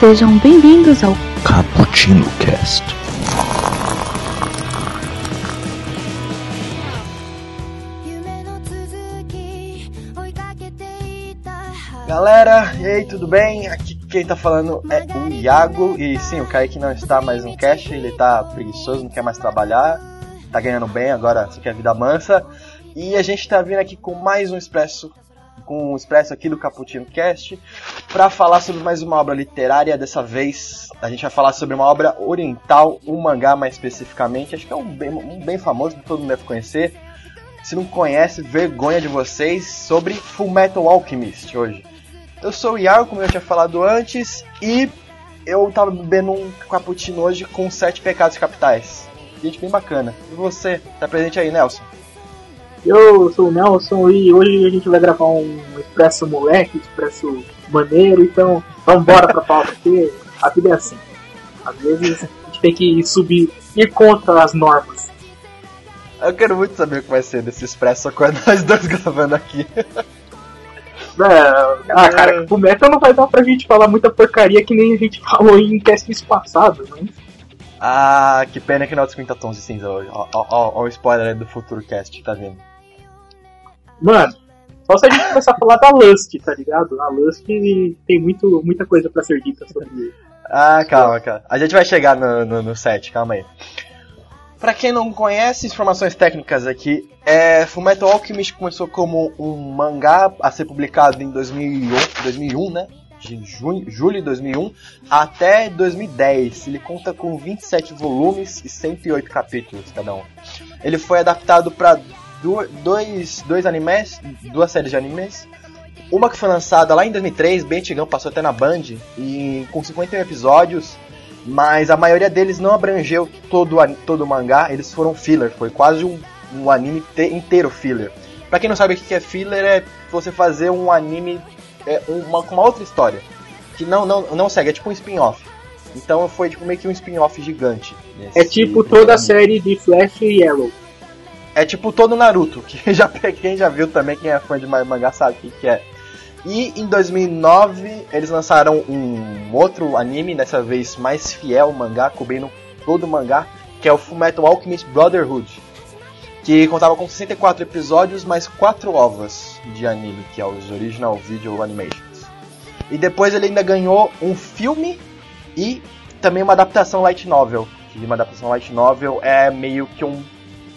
Sejam bem-vindos ao Cappuccino Cast. Galera, e aí, tudo bem? Aqui quem tá falando é o Iago e sim, o Kaique não está mais no cast, ele tá preguiçoso, não quer mais trabalhar, tá ganhando bem, agora só quer vida mansa. E a gente tá vindo aqui com mais um expresso, com um expresso aqui do Cappuccino Cast, para falar sobre mais uma obra literária. Dessa vez a gente vai falar sobre uma obra oriental, um mangá mais especificamente, acho que é um bem, um bem famoso que todo mundo deve conhecer. Se não conhece, vergonha de vocês, sobre Full Metal Alchemist hoje. Eu sou o Iago, como eu tinha falado antes, e eu tava bebendo um cappuccino hoje com sete pecados capitais. Gente, bem bacana. E você? Tá presente aí, Nelson? Eu sou o Nelson e hoje a gente vai gravar um expresso moleque, expresso maneiro, então vambora pra pauta, porque a vida é assim. Às vezes a gente tem que subir, ir contra as normas. Eu quero muito saber o que vai ser desse expresso com nós dois gravando aqui. É, ah, cara, o Metal não vai dar pra gente falar muita porcaria que nem a gente falou em castes passados, né? Ah, que pena que não é 50 tons de cinza hoje. Ó, ó, ó, ó o spoiler do futuro cast, tá vendo? Mano, só se a gente começar a falar da Lust, tá ligado? A Lust tem muito, muita coisa pra ser dita sobre Ah, calma, calma. A gente vai chegar no, no, no set, calma aí. Pra quem não conhece, informações técnicas aqui, é, Fullmetal Alchemist começou como um mangá a ser publicado em 2001, 2001 né? De junho, julho de 2001 até 2010. Ele conta com 27 volumes e 108 capítulos cada um. Ele foi adaptado para dois, dois animes, duas séries de animes. Uma que foi lançada lá em 2003, bem antigão, passou até na Band, e com 51 episódios, mas a maioria deles não abrangeu todo, todo o mangá, eles foram filler, foi quase um, um anime inteiro filler. Pra quem não sabe o que é filler, é você fazer um anime é, uma, com uma outra história, que não, não, não segue, é tipo um spin-off. Então foi tipo, meio que um spin-off gigante. É tipo toda a série de Flash e Arrow. É tipo todo Naruto, que já, quem já viu também, quem é fã de mangá sabe o que, que é. E em 2009 eles lançaram um outro anime, dessa vez mais fiel mangá, cobrindo todo o mangá, que é o Fullmetal Alchemist Brotherhood, que contava com 64 episódios mais 4 ovas de anime, que é os Original Video Animations. E depois ele ainda ganhou um filme e também uma adaptação light novel, que uma adaptação light novel é meio que um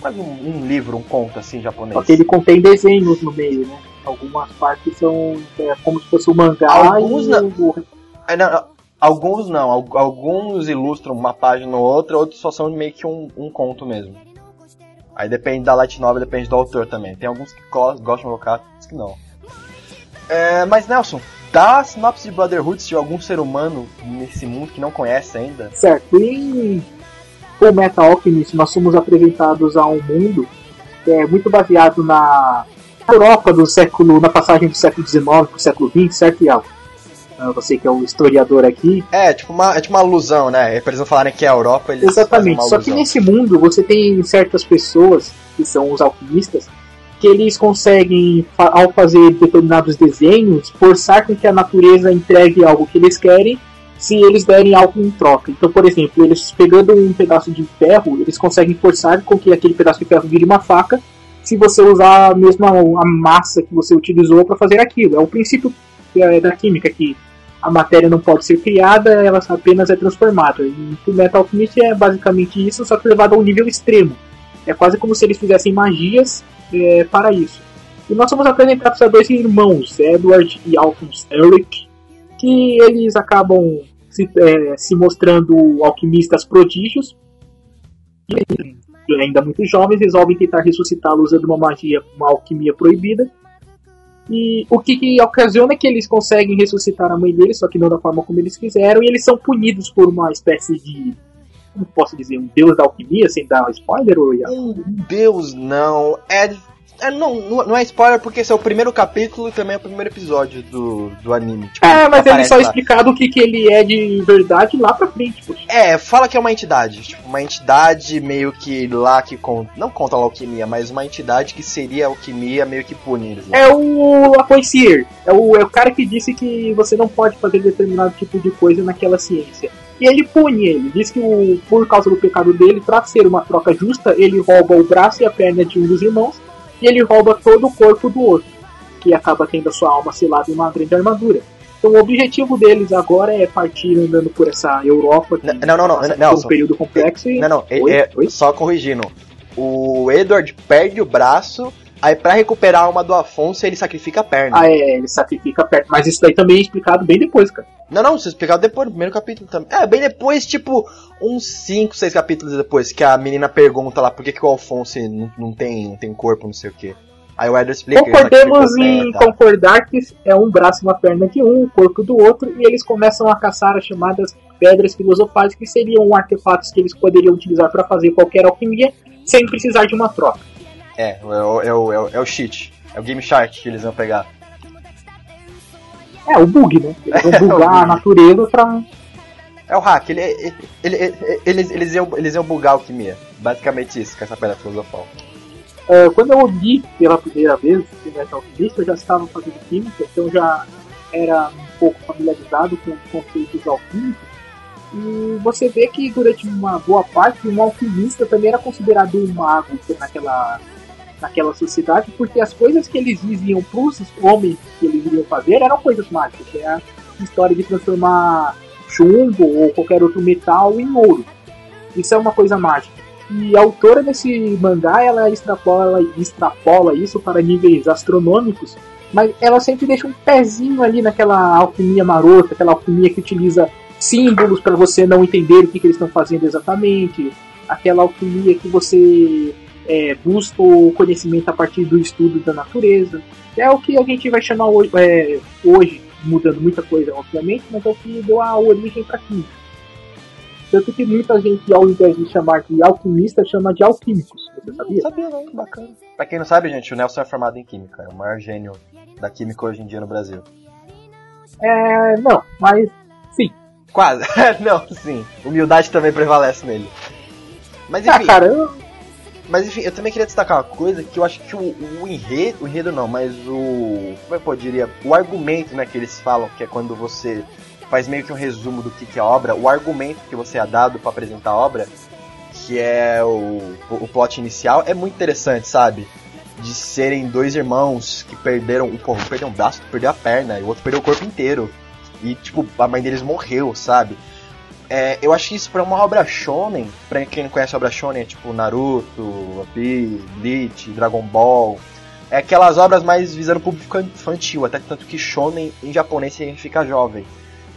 quase um, um livro, um conto assim japonês. Só que ele contém desenhos no meio, né? Algumas partes são é, como se fosse um mangá alguns e não, é, não, alguns não, alguns ilustram uma página ou outra, outros só são meio que um, um conto mesmo. Aí depende da light novel, depende do autor também. Tem alguns que gostam de colocar, outros que não. É, mas Nelson, dá a sinopse de Brotherhood se algum ser humano nesse mundo que não conhece ainda. Certo, Full Metal Alchemist nós somos apresentados a um mundo é muito baseado na Europa do século, na passagem do século XIX para o século XX, certo, Ial? Você que é o historiador aqui. É, tipo uma, é tipo uma alusão, né? Pra eles não falarem que é a Europa, eles Exatamente, só que nesse mundo você tem certas pessoas, que são os alquimistas, que eles conseguem, ao fazer determinados desenhos, forçar com que a natureza entregue algo que eles querem se eles derem algo em troca. Então, por exemplo, eles pegando um pedaço de ferro, eles conseguem forçar com que aquele pedaço de ferro vire uma faca se você usar a mesma a massa que você utilizou para fazer aquilo. É o princípio da química que a matéria não pode ser criada, ela apenas é transformada. E o Metal Alchemist é basicamente isso, só que levado a um nível extremo. É quase como se eles fizessem magias é, para isso. E nós somos apresentados a dois irmãos, Edward e Alphonse Eric, que eles acabam se, é, se mostrando alquimistas prodígios. E ainda muito jovens, resolvem tentar ressuscitá-lo usando uma magia, uma alquimia proibida. E o que, que, ocasiona é que eles conseguem ressuscitar a mãe deles, só que não da forma como eles quiseram, e eles são punidos por uma espécie de. Como posso dizer? Um deus da alquimia, sem dar spoiler? Ou... Um deus não. É É, não, não é spoiler porque esse é o primeiro capítulo e também é o primeiro episódio do, do anime. Tipo, É, mas ele só lá. explicado o que, que ele é de verdade lá pra frente, poxa. É, fala que é uma entidade. Tipo, uma entidade meio que lá que conta. Não conta a alquimia, mas uma entidade que seria a alquimia meio que pune eles. lá. É o Lacoisier. É o, é o cara que disse que você não pode fazer determinado tipo de coisa naquela ciência. E ele pune ele. Diz que o, por causa do pecado dele, pra ser uma troca justa, ele rouba o braço e a perna de um dos irmãos e ele rouba todo o corpo do outro, que acaba tendo a sua alma selada em uma grande armadura. Então o objetivo deles agora é partir andando por essa Europa que Não, não, não, não, por um período complexo e Não, não, Oi? é- Oi? só corrigindo. O Edward perde o braço, aí pra recuperar a alma do Afonso ele sacrifica a perna. ah, é, ele sacrifica a perna. Mas isso daí também é explicado bem depois, cara. Não, não, vocês explicaram depois, no primeiro capítulo também. É, bem depois, tipo, uns 5, 6 capítulos depois, que a menina pergunta lá por que, que o Alfonso não, não, tem, não tem corpo, não sei o quê. Aí o Edward explica. Concordemos em concordar que é um braço e uma perna de um, o corpo do outro, e eles começam a caçar as chamadas pedras filosofais, que seriam artefatos que eles poderiam utilizar para fazer qualquer alquimia, sem precisar de uma troca. É, é, o- é, o- é, o- é o cheat. É o Game Shark que eles vão pegar. É, o bug, né? Eles vão É, o bugar a bug. natureza pra. É o hack, ele, ele, ele- ele- eles, eles, iam, eles iam bugar a alquimia. Basicamente isso, com essa pedra filosofal. É, quando eu li pela primeira vez o Metal Alquimista, eu já estava fazendo química, então já era um pouco familiarizado com os conceitos alquímicos. E você vê que durante uma boa parte, um alquimista também era considerado um mago naquela, naquela sociedade, porque as coisas que eles diziam para os homens que eles iriam fazer eram coisas mágicas. É a história de transformar chumbo ou qualquer outro metal em ouro. Isso é uma coisa mágica. E a autora desse mangá, ela extrapola, extrapola isso para níveis astronômicos, mas ela sempre deixa um pezinho ali naquela alquimia marota, aquela alquimia que utiliza símbolos para você não entender o que, que eles estão fazendo exatamente, aquela alquimia que você é, busca o conhecimento a partir do estudo da natureza. É o que a gente vai chamar hoje, é, hoje mudando muita coisa, obviamente, mas é o que deu a origem para química. Tanto que muita gente, ao invés de chamar de alquimista, chama de alquímicos. Você sabia? Sabia não, que bacana. Pra quem não sabe, gente, o Nelson é formado em Química. É o maior gênio da Química hoje em dia no Brasil. É, não, mas sim. Quase. não, sim. Humildade também prevalece nele. Mas Ah, enfim, cara, eu, mas enfim, eu também queria destacar uma coisa que eu acho que o, o enredo, o enredo não, mas o, como é que eu diria, o argumento, né, que eles falam, que é quando você faz meio que um resumo do que, que é a obra, o argumento que você é dado pra apresentar a obra, que é o, o, o plot inicial, é muito interessante, sabe? De serem dois irmãos que perderam, um, pô, um perdeu um braço, outro perdeu a perna, e o outro perdeu o corpo inteiro. E, tipo, a mãe deles morreu, sabe? É, eu acho que isso pra uma obra shonen, pra quem não conhece a obra shonen, é tipo Naruto, One Bleach, Dragon Ball, é aquelas obras mais visando o público infantil, até tanto que shonen em japonês significa jovem.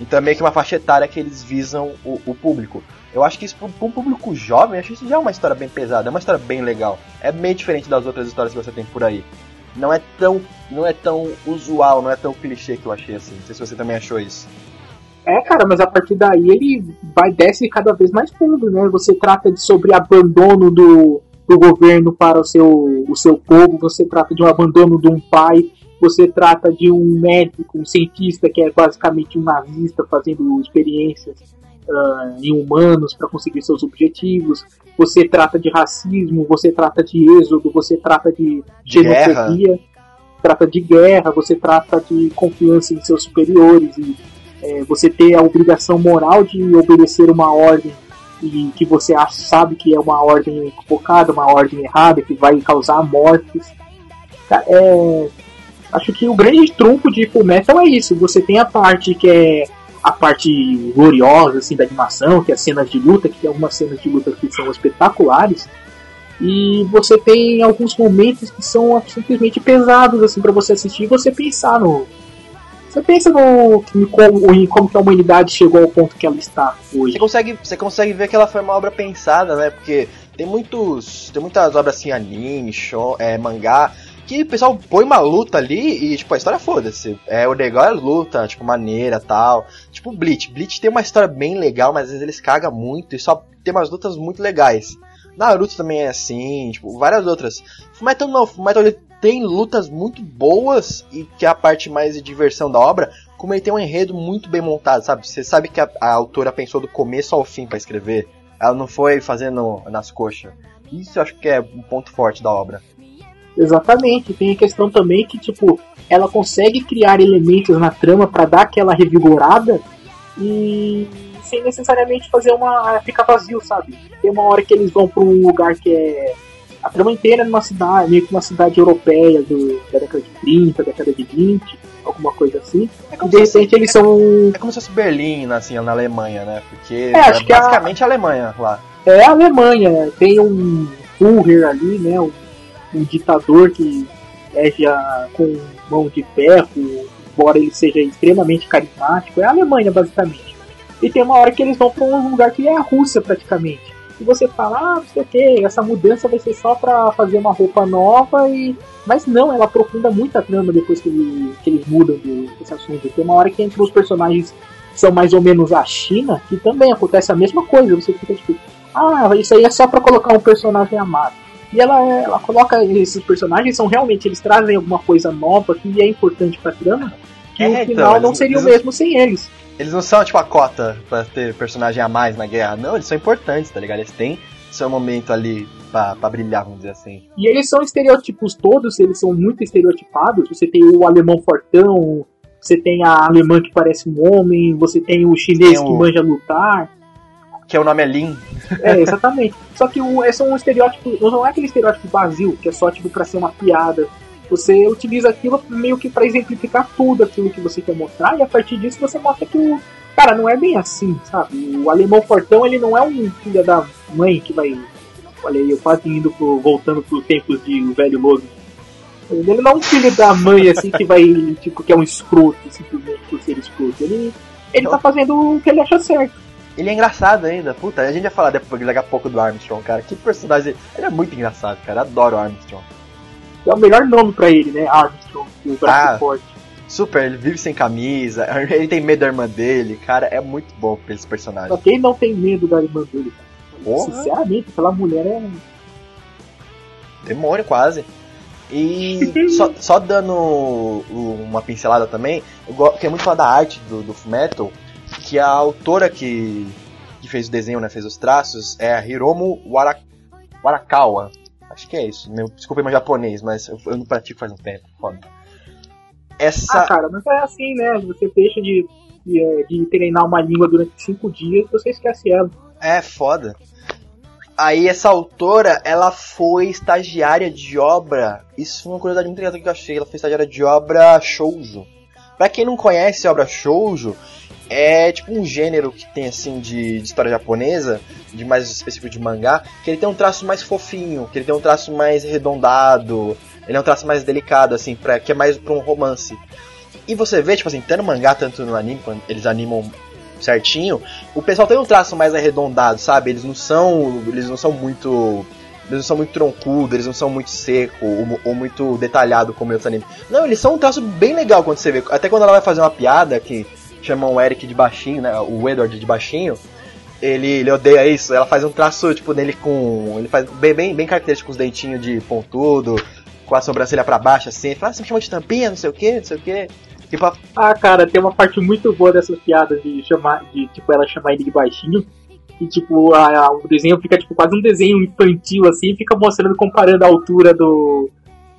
Então é meio que uma faixa etária que eles visam o, o público. Eu acho que isso pra um público jovem, acho que isso já é uma história bem pesada, é uma história bem legal. É meio diferente das outras histórias que você tem por aí. Não é tão, não é tão usual, não é tão clichê que eu achei assim. Não sei se você também achou isso. É, cara, mas a partir daí ele vai desce cada vez mais fundo, né? Você trata de sobre abandono do, do governo para o seu, o seu povo, você trata de um abandono de um pai, você trata de um médico, um cientista que é basicamente um nazista fazendo experiências ah, em humanos para conseguir seus objetivos. Você trata de racismo, você trata de êxodo, você trata de xenofobia, trata de guerra, você trata de confiança em seus superiores e é, você ter a obrigação moral de obedecer uma ordem e que você sabe que é uma ordem equivocada, uma ordem errada, que vai causar mortes. É, acho que o grande trunfo de Fullmetal é isso. Você tem a parte que é a parte gloriosa assim, da animação, que é as cenas de luta, que tem algumas cenas de luta que são espetaculares. E você tem alguns momentos que são simplesmente pesados assim para você assistir e você pensar no, você pensa no como, em como que a humanidade chegou ao ponto que ela está hoje. Você consegue, você consegue ver que ela foi uma obra pensada, né? Porque tem muitos, tem muitas obras assim, anime, show, é, mangá, que o pessoal põe uma luta ali e, tipo, a história foda-se. É, o legal é luta, tipo, maneira tal. Tipo, Bleach. Bleach tem uma história bem legal, mas às vezes eles cagam muito e só tem umas lutas muito legais. Naruto também é assim, tipo, várias outras. Fullmetal não, Fullmetal tem lutas muito boas e que é a parte mais de diversão da obra, como ele tem um enredo muito bem montado, sabe? Você sabe que a, a autora pensou do começo ao fim para escrever. Ela não foi fazendo nas coxas. Isso eu acho que é um ponto forte da obra. Exatamente. Tem a questão também que, tipo, ela consegue criar elementos na trama para dar aquela revigorada e sem necessariamente fazer uma. ficar vazio, sabe? Tem uma hora que eles vão pra um lugar que é. A trama inteira é numa cidade, meio que uma cidade europeia do, da década de 30, década de 20, alguma coisa assim. É e de repente eles são. É como se fosse Berlim, assim, na Alemanha, né? Porque É, acho é que a- basicamente a Alemanha lá. É a Alemanha, tem um Führer ali, né? Um, um ditador que é já com mão de ferro, embora ele seja extremamente carismático. É a Alemanha, basicamente. E tem uma hora que eles vão para um lugar que é a Rússia, praticamente. E você fala, ah, não sei o que, essa mudança vai ser só pra fazer uma roupa nova e. Mas não, ela aprofunda muito a trama depois que, ele- que eles mudam do- desse assunto. Tem uma hora que entre os personagens que são mais ou menos a China, que também acontece a mesma coisa. Você fica tipo, ah, isso aí é só pra colocar um personagem amado. E ela, ela coloca esses personagens, são realmente, eles trazem alguma coisa nova que é importante pra trama, que É, no então, final não eles- seria o eles- mesmo sem eles. Eles não são tipo a cota pra ter personagem a mais na guerra. Não, eles são importantes, tá ligado? Eles têm seu momento ali pra, pra brilhar, vamos dizer assim. E eles são estereótipos todos, eles são muito estereotipados. Você tem o alemão fortão, você tem a alemã que parece um homem, você tem o chinês Tem que o- manja lutar. Que é o nome é Lin. É, exatamente. Só que o, é um estereótipo, não é aquele estereótipo vazio, que é só tipo pra ser uma piada. Você utiliza aquilo meio que pra exemplificar tudo aquilo que você quer mostrar, e a partir disso você mostra que o. Cara, não é bem assim, sabe? O alemão fortão, ele não é um filho da mãe que vai. Olha aí, eu quase indo pro, voltando pros tempos de o velho Logan. Ele não é um filho da mãe, assim, que vai, tipo, que é um escroto, simplesmente por ser escroto. Ele, ele tá fazendo o que ele acha certo. Ele é engraçado ainda, puta. A gente vai falar depois, daqui a pouco do Armstrong, cara. Que personagem. Ele é muito engraçado, cara. Adoro o Armstrong. É o melhor nome pra ele, né? Armstrong, o braço Ah. forte. Super, ele vive sem camisa, ele tem medo da irmã dele, cara, é muito bom pra esse Só personagem. quem não tem medo da irmã dele, cara. Porra. Sinceramente, aquela mulher é. Demônio quase. E só, só dando uma pincelada também, eu queria muito falar da arte do, do Fullmetal, que a autora que, que fez o desenho, né, fez os traços, é a Hiromu Wara, Warakawa. Acho que é isso. Meu, desculpa meu japonês, mas eu, eu não pratico faz um tempo. Foda. Essa. Ah, cara, mas é assim, né? Você deixa de, de, é, de treinar uma língua durante cinco dias você esquece ela. É foda. Aí essa autora, ela foi estagiária de obra. Isso foi uma curiosidade muito legal que eu achei. Ela foi estagiária de obra shoujo. Pra quem não conhece obra shoujo, é tipo um gênero que tem assim de, de história japonesa, de mais específico de mangá, que ele tem um traço mais fofinho, que ele tem um traço mais arredondado, ele é um traço mais delicado assim, pra, que é mais pra um romance. E você vê, tipo assim, tanto no mangá, tanto no anime, quando eles animam certinho, o pessoal tem um traço mais arredondado, sabe? Eles não são, eles não são muito, eles não são muito troncudos, eles não são muito seco ou, ou muito detalhado como outros animes. Não, eles são um traço bem legal quando você vê. Até quando ela vai fazer uma piada que chamam o Eric de baixinho, né? O Edward de baixinho. Ele, ele odeia isso, ela faz um traço, tipo, dele com. Ele faz bem, bem, característico com os dentinhos de pontudo, com a sobrancelha pra baixo, assim. Ele fala, ah, você me chamou de tampinha, não sei o que, não sei o que. Tipo, Ah, cara, tem uma parte muito boa dessas piadas de chamar, de tipo, ela chamar ele de baixinho. E tipo, a, a- o desenho fica tipo quase um desenho infantil assim, fica mostrando, comparando a altura do.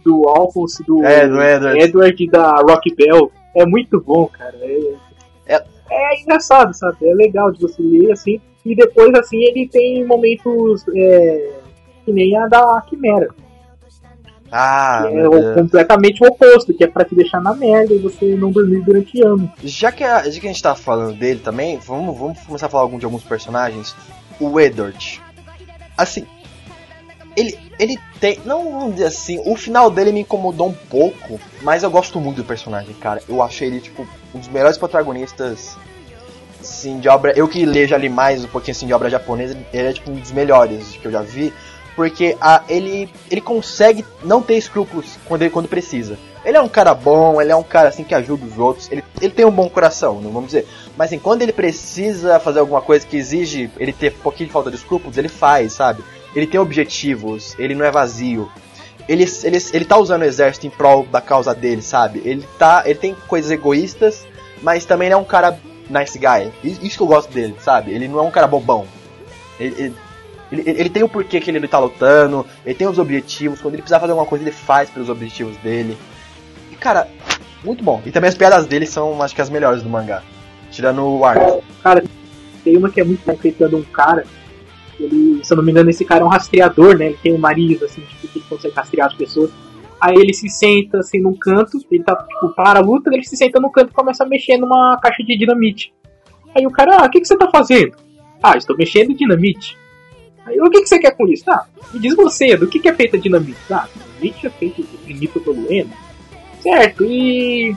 Do Alphonse, do É, do Edward. Edward e da Rock Bell. É muito bom, cara. É, É- é engraçado, sabe? É legal de você ler assim. E depois, assim, ele tem momentos é, que nem a da Quimera. Ah, é o- completamente o oposto, que é pra te deixar na merda e você não dormir durante anos. Já que, a, já que a gente tá falando dele também, vamos, vamos começar a falar algum, de alguns personagens. O Edward. Assim, ele, ele tem. Não vamos dizer assim, o final dele me incomodou um pouco, mas eu gosto muito do personagem, cara. Eu achei ele, tipo, um dos melhores protagonistas. Assim, de obra. Eu que leio já li mais um pouquinho assim de obra japonesa, ele é tipo um dos melhores que eu já vi. Porque a, ele, ele consegue não ter escrúpulos quando, ele, quando precisa. Ele é um cara bom, ele é um cara assim que ajuda os outros, ele, ele tem um bom coração, não vamos dizer. Mas assim, quando ele precisa fazer alguma coisa que exige ele ter um pouquinho de falta de escrúpulos, ele faz, sabe? Ele tem objetivos, ele não é vazio. Ele, ele, ele tá usando o exército em prol da causa dele, sabe? Ele, tá, ele tem coisas egoístas, mas também ele é um cara nice guy. Isso que eu gosto dele, sabe? Ele não é um cara bobão. Ele, ele, ele, ele tem o porquê que ele tá lutando, ele tem os objetivos, quando ele precisar fazer alguma coisa, ele faz pelos objetivos dele. E cara, muito bom. E também as piadas dele são, acho que as melhores do mangá. Tirando o Arthur. Cara, tem uma que é muito bom, feitando um cara. Ele, se eu não me engano, esse cara é um rastreador, né? Ele tem um nariz, assim, tipo, que ele consegue rastrear as pessoas. Aí ele se senta assim num canto, ele tá, tipo, para a luta, ele se senta no canto e começa a mexer numa caixa de dinamite. Aí o cara, ah, o que, que você tá fazendo? Ah, estou mexendo dinamite. Aí, o que, que você quer com isso? Ah, me diz você, do que, que é feita dinamite? Ah, dinamite é feito de trinitro tolueno. Certo, e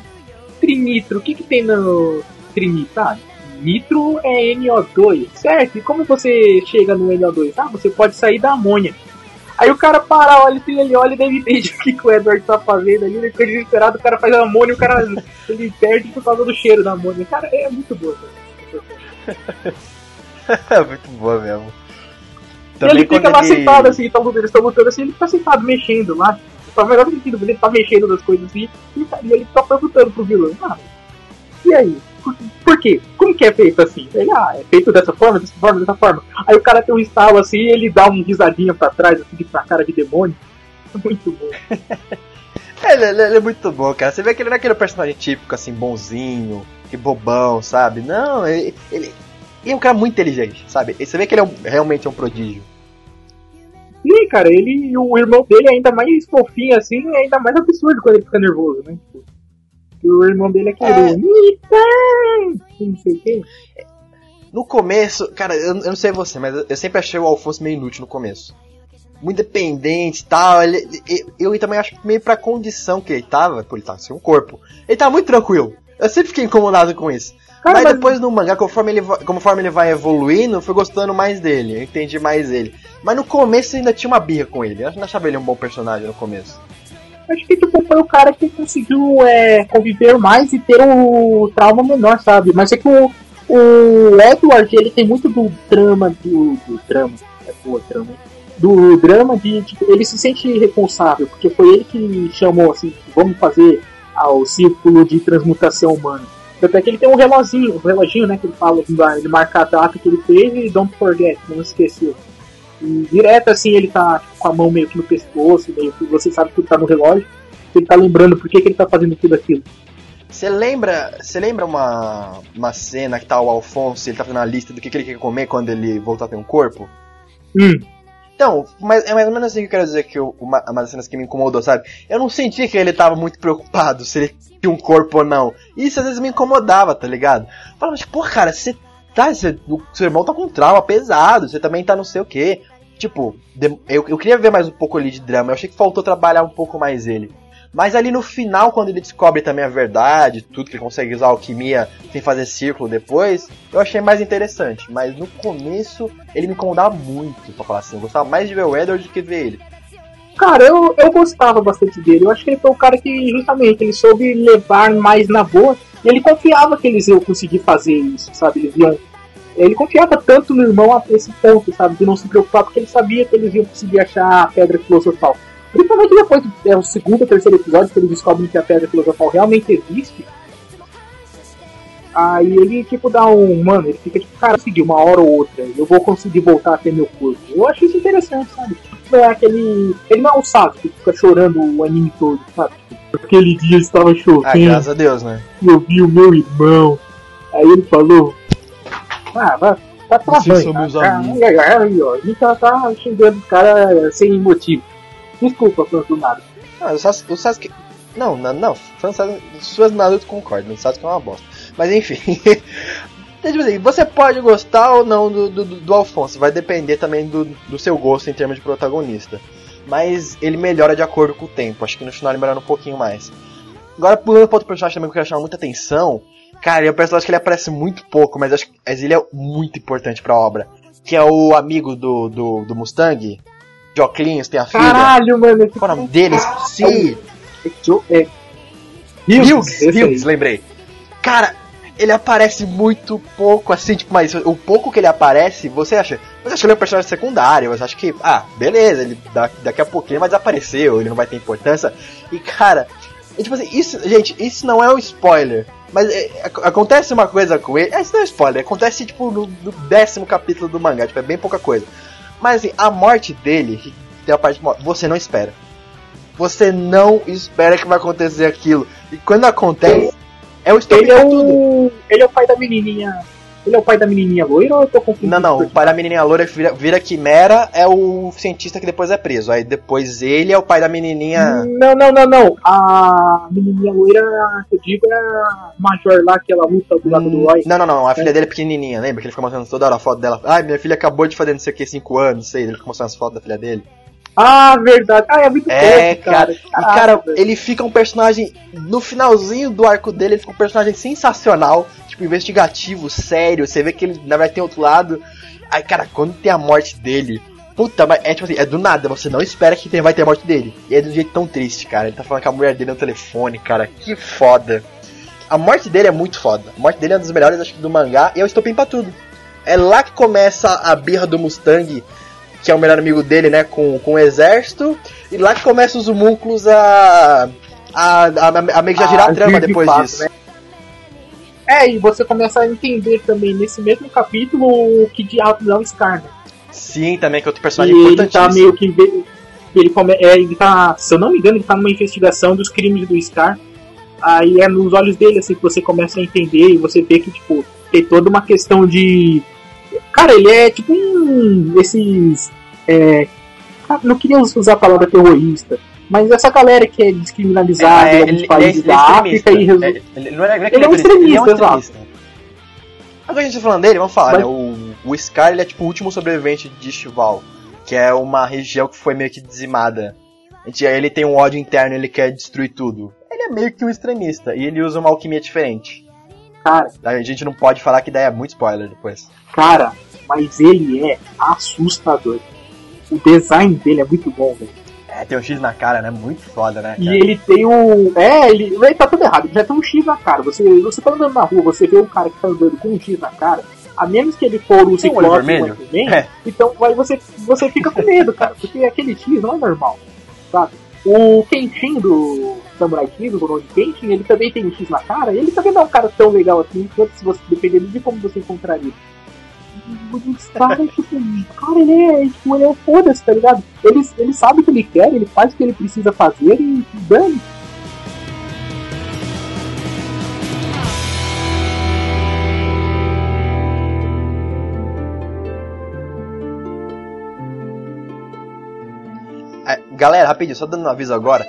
trinitro, o que, que tem no trinitro? Ah, nitro é NO2, certo? E como você chega no NO2? Ah, você pode sair da amônia. Aí o cara para, olha, ele olha e deve entender o que, o Edward tá fazendo ali, ele fica desesperado, o cara faz amônia o cara ele perde por causa do cheiro da amônia. Cara, é muito boa. é muito boa mesmo. Também e ele fica lá ele... sentado assim, então eles estão lutando assim, ele fica sentado mexendo lá. Só o melhor sentido, ele tá mexendo nas coisas assim, e ele tá perguntando pro vilão, ah, e aí? Por, por, quê? Como que é feito assim? Ele, ah, é feito dessa forma, dessa forma, dessa forma. Aí o cara tem um estalo assim e ele dá um risadinha pra trás, assim, pra cara de demônio. Muito bom. ele, ele, ele, é muito bom, cara. Você vê que ele não é aquele personagem típico, assim, bonzinho, que bobão, sabe? Não, ele, ele, ele é um cara muito inteligente, sabe? E você vê que ele é um, realmente é um prodígio. Sim, cara, ele e o irmão dele é ainda mais fofinho assim, é ainda mais absurdo quando ele fica nervoso, né? Que o irmão dele é aquele. É. Não sei o quê. No começo, cara, eu, eu, não sei você, mas eu sempre achei o Alfonso meio inútil no começo. Muito dependente e tal. Ele, eu, eu também acho que meio pra condição que ele tava, pô, ele tava sem um corpo. Ele tava muito tranquilo. Eu sempre fiquei incomodado com isso. Cara, mas, mas, depois no mangá, conforme ele, conforme ele vai evoluindo, eu fui gostando mais dele, eu entendi mais ele. Mas no começo ainda tinha uma birra com ele, eu não achava ele um bom personagem no começo. Acho que tipo, foi o cara que conseguiu é, conviver mais e ter o trauma menor, sabe? Mas é que o, o Edward, ele tem muito do drama, do, do drama, é boa drama, do drama de, tipo, ele se sente responsável, porque foi ele que chamou assim, vamos fazer ao círculo de transmutação humana. Até que ele tem um reloginho, um reloginho, né, que ele fala, ele marca a data que ele fez e don't forget, não esqueceu. E direto assim ele tá tipo, com a mão meio que no pescoço, meio que você sabe que tá no relógio, ele tá lembrando por que, que ele tá fazendo tudo aquilo. Você lembra, você lembra uma, uma cena que tá o Alfonso, ele tá fazendo a lista do que, que ele quer comer quando ele voltar a ter um corpo? Hum. Então, mas é mais ou menos assim que eu quero dizer que eu, uma, uma das cenas que me incomodou, sabe? Eu não senti que ele tava muito preocupado se ele tinha um corpo ou não. Isso às vezes me incomodava, tá ligado? Falava, tipo, pô, cara, você tá, você, o seu irmão tá com um trauma pesado, você também tá não sei o que. Tipo, eu, eu queria ver mais um pouco ali de drama, eu achei que faltou trabalhar um pouco mais ele. Mas ali no final, quando ele descobre também a verdade, tudo que ele consegue usar alquimia sem fazer círculo depois, eu achei mais interessante. Mas no começo, ele me incomodava muito, pra falar assim. Eu gostava mais de ver o Edward do que ver ele. Cara, eu, eu gostava bastante dele. Eu acho que ele foi o cara que, justamente, ele soube levar mais na boa. E ele confiava que eles iam conseguir fazer isso, sabe? Eles iam. Ele confiava tanto no irmão a esse ponto, sabe? De não se preocupar, porque ele sabia que eles iam conseguir achar a pedra filosofal. Principalmente depois do é, o segundo ou terceiro episódio, que eles descobrem que a pedra filosofal realmente existe. Aí ele, tipo, dá um. Mano, ele fica tipo, cara, seguir uma hora ou outra, eu vou conseguir voltar a ter meu corpo. Eu acho isso interessante, sabe? Não é aquele. Ele não é um saco que fica chorando o anime todo, sabe? Aquele dia estava chovendo. Ah, graças a Deus, né? E eu vi o meu irmão. Aí ele falou. Ah, vai, tá travando. A gente tá, tá xingando os caras sem motivo. Desculpa, fãs do Naruto. Ah, o Sasuke, não, não, não. Fãs suas Naruto concordam, o Sasuke é uma bosta. Mas enfim. Então, tipo assim, você pode gostar ou não do, do, do Alfonso, vai depender também do, do seu gosto em termos de protagonista. Mas ele melhora de acordo com o tempo, acho que no final ele melhora um pouquinho mais. Agora, pulando para outro personagem também que eu quero chamar muita atenção, cara, é um personagem que ele aparece muito pouco, mas acho que ele é muito importante para a obra. Que é o amigo do, do, do Mustang, Joclinhos, tem a filha. Caralho, mano. Qual é o nome deles? Sim. É é. Hughes. Hughes, lembrei. Cara, ele aparece muito pouco, assim, tipo, mas o pouco que ele aparece, você acha. Você acha que ele é um personagem secundário, você acha que, ah, beleza, ele da- daqui a pouquinho ele vai desaparecer, ou ele não vai ter importância. E cara, é tipo assim, isso, gente, isso não é um spoiler. Mas é, ac- acontece uma coisa com ele. É, isso não é spoiler, acontece tipo no, no décimo capítulo do mangá, tipo, é bem pouca coisa. Mas assim, a morte dele, tem a parte de morte, você não espera. Você não espera que vai acontecer aquilo. E quando acontece, é o estopim Ele é tudo. Ele é o pai da menininha. Ele é o pai da menininha loira ou eu tô confundindo? Não, não, o pai da menininha loura que vira, vira quimera é o cientista que depois é preso. Aí depois ele é o pai da menininha. Não, não, não, não. A menininha loira que eu digo é a Major lá, que ela luta do lado do Roy. Não, não, não, a filha dele é pequenininha, lembra que ele fica mostrando toda hora a foto dela? Ai, minha filha acabou de fazer não sei o que, 5 anos, sei, ele fica mostrando as fotos da filha dele. Ah, verdade. Ah, é muito É, fofo, cara. E Caraca, cara, ele fica um personagem. No finalzinho do arco dele, ele fica um personagem sensacional, tipo, investigativo, sério. Você vê que ele, na verdade, tem outro lado. Aí, cara, quando tem a morte dele. Puta, mas é tipo assim, é do nada, você não espera que tem, vai ter a morte dele. E é de um jeito tão triste, cara. Ele tá falando com a mulher dele no telefone, cara. Que foda. A morte dele é muito foda. A morte dele é uma das melhores, acho que, do mangá. E é o estopim pra tudo. É lá que começa a birra do Mustang, que é o melhor amigo dele, né, com, com o exército. E lá que começam os homúnculos a. a, a, a meio que já girar a Ah, trama de depois disso. né? É, e você começa a entender também nesse mesmo capítulo o que diabos é o Scar, né? Sim, também, que é outro E personagem ele tá meio que. Ele, come, é, ele tá, se eu não me engano, ele tá numa investigação dos crimes do Scar. Aí é nos olhos dele assim que você começa a entender e você vê que, tipo, tem toda uma questão de. Cara, ele é tipo um. esses. É, não queria usar a palavra terrorista, mas essa galera que é descriminalizada É, em ele, alguns ele, países é da. África e resol- É, ele, não é, é Ele é um ele é um extremista, extremista. Agora a gente tá falando dele, vamos falar, Mas- né? O, o Scar ele é tipo o último sobrevivente de Chival, que é uma região que foi meio que dizimada. Ele tem um ódio interno, ele quer destruir tudo. Ele é meio que um extremista e ele usa uma alquimia diferente. Cara, A gente não pode falar que daí é muito spoiler depois. cara, mas ele é assustador. O design dele é muito bom, velho. É, tem um X na cara, né? Muito foda, né? E cara? ele tem um. É, ele, ele tá tudo errado, ele já tem um X na cara. Você, você tá andando na rua, você vê um cara que tá andando com um X na cara, a menos que ele for um Ciclope vermelho? X-Men, É. então aí você, você fica com medo, cara, porque aquele X não é normal, sabe? O Kenshin do Samurai X, o Ronald Kenshin, ele também tem um X na cara, e ele também não é um cara tão legal assim, quanto se você, dependendo de como você encontraria. Cara, tipo, cara, ele é, tipo, ele é foda-se, tá ligado? Ele, ele sabe o que ele quer, ele faz o que ele precisa fazer e dane. É, galera, rapidinho, só dando um aviso agora.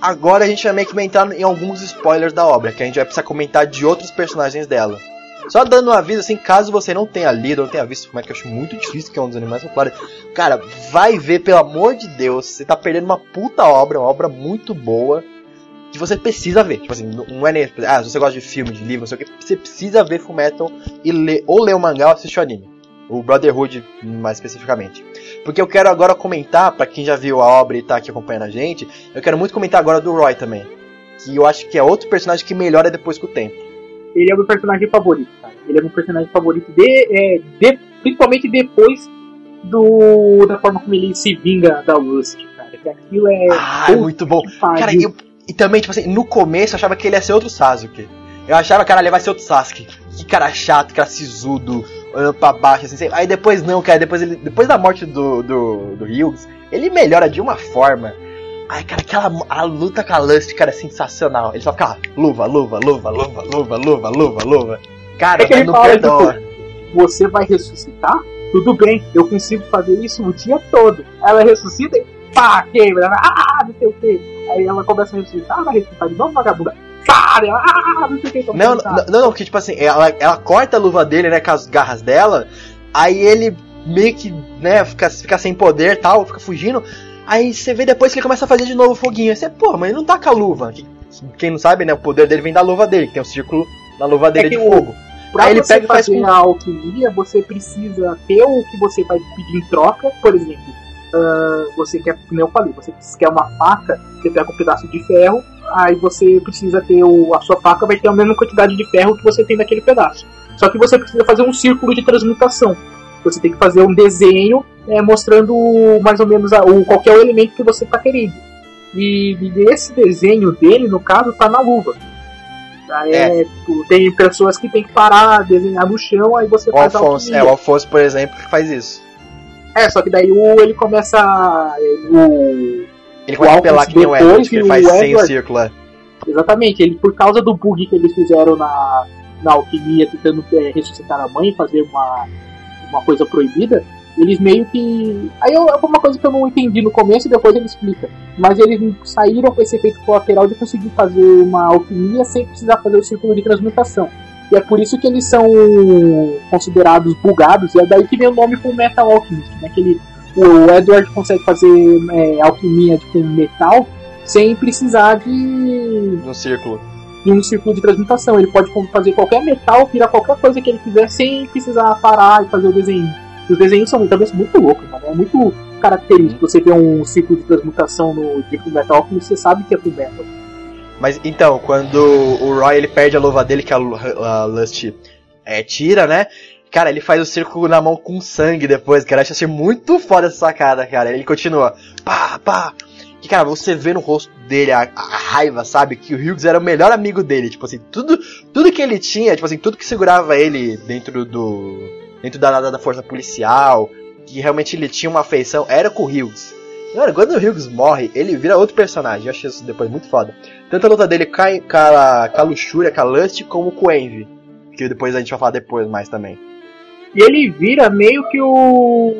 Agora a gente vai meio que entrar em alguns spoilers da obra, que a gente vai precisar comentar de outros personagens dela. Só dando um aviso, assim, caso você não tenha lido ou não tenha visto, como é que eu acho muito difícil, que é um dos animais populares. Cara, vai ver, pelo amor de Deus, você tá perdendo uma puta obra, uma obra muito boa, que você precisa ver. Tipo assim, não é nem. Ah, se você gosta de filme, de livro, não sei o que, você precisa ver Fullmetal e ler, ou ler o mangá ou assistir o anime. O Brotherhood, mais especificamente. Porque eu quero agora comentar, pra quem já viu a obra e tá aqui acompanhando a gente, eu quero muito comentar agora do Roy também. Que eu acho que é outro personagem que melhora depois com o tempo. Ele é meu personagem favorito, cara. Ele é meu personagem favorito, de, é, de- principalmente depois do da forma como ele se vinga da Lust, cara. Que aquilo é. Ah, é muito bom. Cara, eu, e também, tipo assim, no começo eu achava que ele ia ser outro Sasuke. Eu achava, cara, ele vai ser outro Sasuke. Que cara chato, cara sisudo, olhando pra baixo, assim. Aí depois não, cara, depois, ele, depois da morte do, do, do Hughes, ele melhora de uma forma. Ai, cara, aquela a luta com a Lust, cara, é sensacional. Ele só fica, luva, luva, luva, luva, luva, luva, luva, luva. Cara, É que ele não fala, perdoa. tipo, você vai ressuscitar? Tudo bem, eu consigo fazer isso o dia todo. Ela ressuscita e pá, quebra, ah, não sei o que. Aí ela começa a ressuscitar, vai ressuscitar de novo, vagabunda. Pá, ela, ah, não sei o que. Não, não, não, não, que tipo assim, ela, ela corta a luva dele, né, com as garras dela, aí ele meio que, né, fica, fica sem poder e tal, fica fugindo. Aí você vê depois que ele começa a fazer de novo o foguinho. Aí você, pô, mas ele não tá com a luva. Que- Quem não sabe, né, o poder dele vem da luva dele, que tem um círculo na luva dele que de o- fogo. Pra Aí ele você pega e faz fazer com- a alquimia, você precisa ter o que você vai pedir em troca, por exemplo. uh, você quer, como eu falei, você quer uma faca, você pega um pedaço de ferro, aí você precisa ter o, a sua faca vai ter a mesma quantidade de ferro que você tem naquele pedaço. Só que você precisa fazer um círculo de transmutação. Você tem que fazer um desenho é, mostrando mais ou menos a, o, qual é o elemento que você está querendo. E, e, esse desenho dele, no caso, está na luva. É, é. Tipo, tem pessoas que tem que parar, desenhar no chão, aí você o faz Alfonso, É, o Alfonso, por exemplo, que faz isso. É, só que daí o, ele começa. O, ele a apelar que nem o Edward, que ele faz sem o círculo. É. Exatamente, ele por causa do bug que eles fizeram na, na alquimia, tentando é, ressuscitar a mãe, fazer uma, uma coisa proibida, eles meio que. Aí é uma coisa que eu não entendi no começo e depois ele explica. Mas eles saíram com esse efeito colateral de conseguir fazer uma alquimia sem precisar fazer o círculo de transmutação. E é por isso que eles são considerados bugados, e é daí que vem o nome com Metal Alchemist, né? Que ele, o Edward consegue fazer é, alquimia com metal sem precisar de. um círculo. De um círculo de transmutação. Ele pode fazer qualquer metal, virar qualquer coisa que ele quiser sem precisar parar e fazer o desenho. Os desenhos são também muito loucos, mano. É muito característico. Você vê um ciclo de transmutação no Deep Metal que você sabe que é Full Metal. Mas então, quando o Roy ele perde a luva dele, que a, a Lust é, tira, né? Cara, ele faz o círculo na mão com sangue depois, cara. Eu achei muito foda essa sacada, cara. Ele continua. Pá, pá. Que, cara, você vê no rosto dele a, a, raiva, sabe? Que o Hughes era o melhor amigo dele. Tipo assim, tudo, tudo que ele tinha, tipo assim, tudo que segurava ele dentro do dentro da, da força policial, que realmente ele tinha uma afeição, era com o Hughes. Mano, quando o Hughes morre, ele vira outro personagem. Eu achei isso depois muito foda. Tanto a luta dele com a, com a Luxúria, com a Lust, como com o Envy. Que depois a gente vai falar depois mais também. E ele vira meio que o.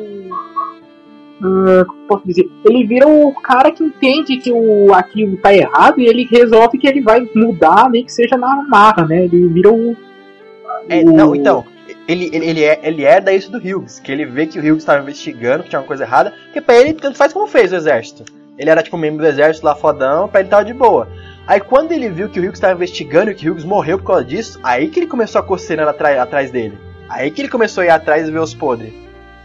Uh, posso dizer? Ele vira o cara que entende que o aquilo tá errado e ele resolve que ele vai mudar, nem que seja na marra, né? Ele vira o. É, não, então ele, ele, ele, é, ele herda isso do Hughes, que ele vê que o Hughes estava investigando, que tinha uma coisa errada, que pra ele tanto faz como fez o exército. Ele era tipo membro do exército lá fodão, pra ele tava de boa. Aí quando ele viu que o Hughes estava investigando e que o Hughes morreu por causa disso, aí que ele começou a coceira atrás, atrás dele. Aí que ele começou a ir atrás e ver os podres.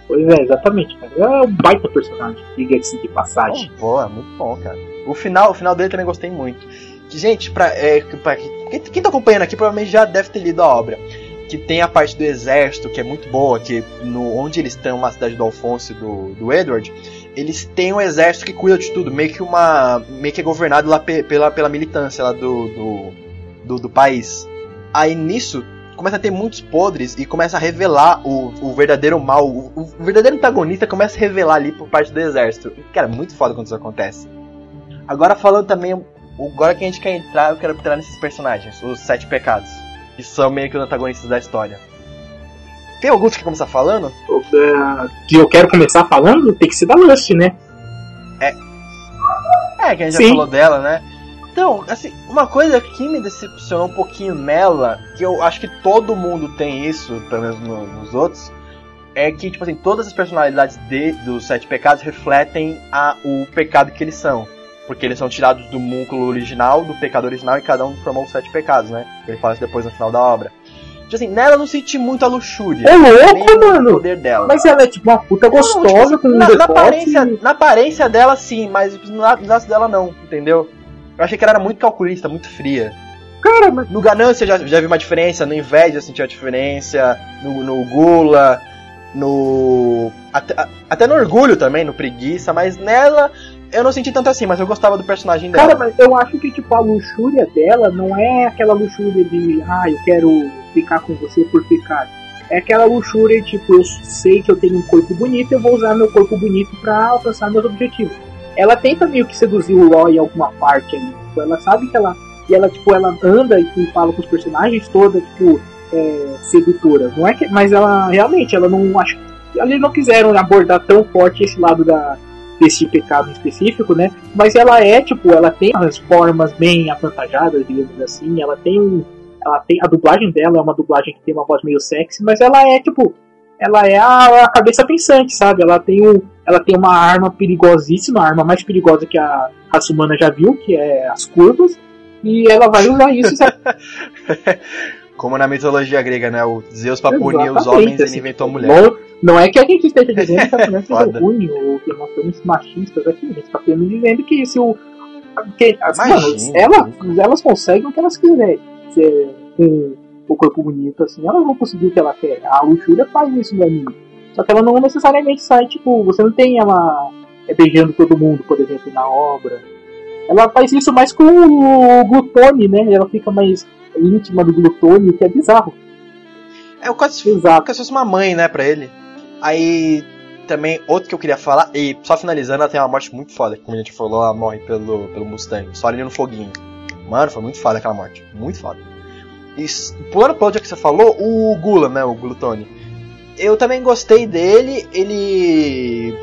Pois é, exatamente, cara. É um baita personagem, diga-se de passagem. Oh, boa, muito bom, cara. O final, o final dele também gostei muito. Gente, pra, é, pra quem, quem tá acompanhando aqui provavelmente já deve ter lido a obra que tem a parte do exército, que é muito boa, que no, onde eles estão, na cidade do Alfonso e do, do Edward, eles têm um exército que cuida de tudo, meio que uma. meio que é governado lá pe, pela, pela militância lá do, do, do, do, país. Aí nisso começa a ter muitos podres e começa a revelar o, o verdadeiro mal. O, o verdadeiro antagonista começa a revelar ali por parte do exército. Cara, muito foda quando isso acontece. Agora falando também. Agora que a gente quer entrar, eu quero entrar nesses personagens, os sete pecados que são meio que os antagonistas da história. Tem alguns que começar falando? Que eu quero começar falando? Tem que ser da Lust, né? É. É, que a gente Sim. já falou dela, né? Então, assim, uma coisa que me decepcionou um pouquinho nela, que eu acho que todo mundo tem isso, pelo menos nos outros, é que, tipo assim, todas as personalidades de, dos Sete Pecados refletem a, o pecado que eles são. Porque eles são tirados do múnculo original, do pecado original, e cada um formou os sete pecados, né? Ele fala isso depois no final da obra. Tipo assim, nela eu não senti muita luxúria. É louco, mano! poder dela. Mas ela é tipo uma puta gostosa não, tipo, com um na, na aparência, na aparência dela sim, mas no braço dela não, entendeu? Eu achei que ela era muito calculista, muito fria. Cara, mas... No Ganância já, já vi uma diferença, no Inveja eu senti a diferença, no, no Gula, no. Até, até no Orgulho também, no Preguiça, mas nela eu não senti tanto assim, mas eu gostava do personagem dela. Cara, mas eu acho que, tipo, a luxúria dela não é aquela luxúria de, ah, eu quero ficar com você por ficar. É aquela luxúria, tipo, eu sei que eu tenho um corpo bonito, eu vou usar meu corpo bonito para alcançar meus objetivos. Ela tenta meio que seduzir o Roy em alguma parte ali. Tipo, ela sabe que ela. E ela, tipo, ela anda e fala com os personagens toda, tipo, é, sedutora. Não é que, mas ela realmente, ela não acho. Eles não quiseram abordar tão forte esse lado da, desse pecado específico, né? Mas ela é, tipo, ela tem as formas bem avantajadas, digamos assim, ela tem. Ela tem. A dublagem dela é uma dublagem que tem uma voz meio sexy, mas ela é, tipo. Ela é a, a cabeça pensante, sabe? Ela tem, um, ela tem uma arma perigosíssima, a arma mais perigosa que a raça humana já viu, que é as curvas, e ela vai usar isso. Como na mitologia grega, né? O Zeus pra punir os homens, assim, ele inventou a mulher. Não é que a gente esteja dizendo que a mulher seja ruim ou que nós somos machistas aqui. A gente tá apenas dizendo que se o. Que, as, Imagina, mano, elas, elas conseguem o que elas quiserem. Se com o corpo bonito assim, elas vão conseguir o que ela quer. A luxúria faz isso no anime. Só que ela não necessariamente sai, tipo, você não tem ela é, beijando todo mundo, por exemplo, na obra. Ela faz isso mais com o Glutone, né? Ela fica mais íntima do Glutone, o que é bizarro. É o como se fosse uma mãe, né, pra ele. Aí também, outro que eu queria falar, e só finalizando, ela tem uma morte muito foda, como a gente falou, ela morre pelo, pelo Mustang, só ali no foguinho. Mano, foi muito foda aquela morte, muito foda. Pulando pro outro que você falou, o Gula, né, o Glutone. Eu também gostei dele, ele...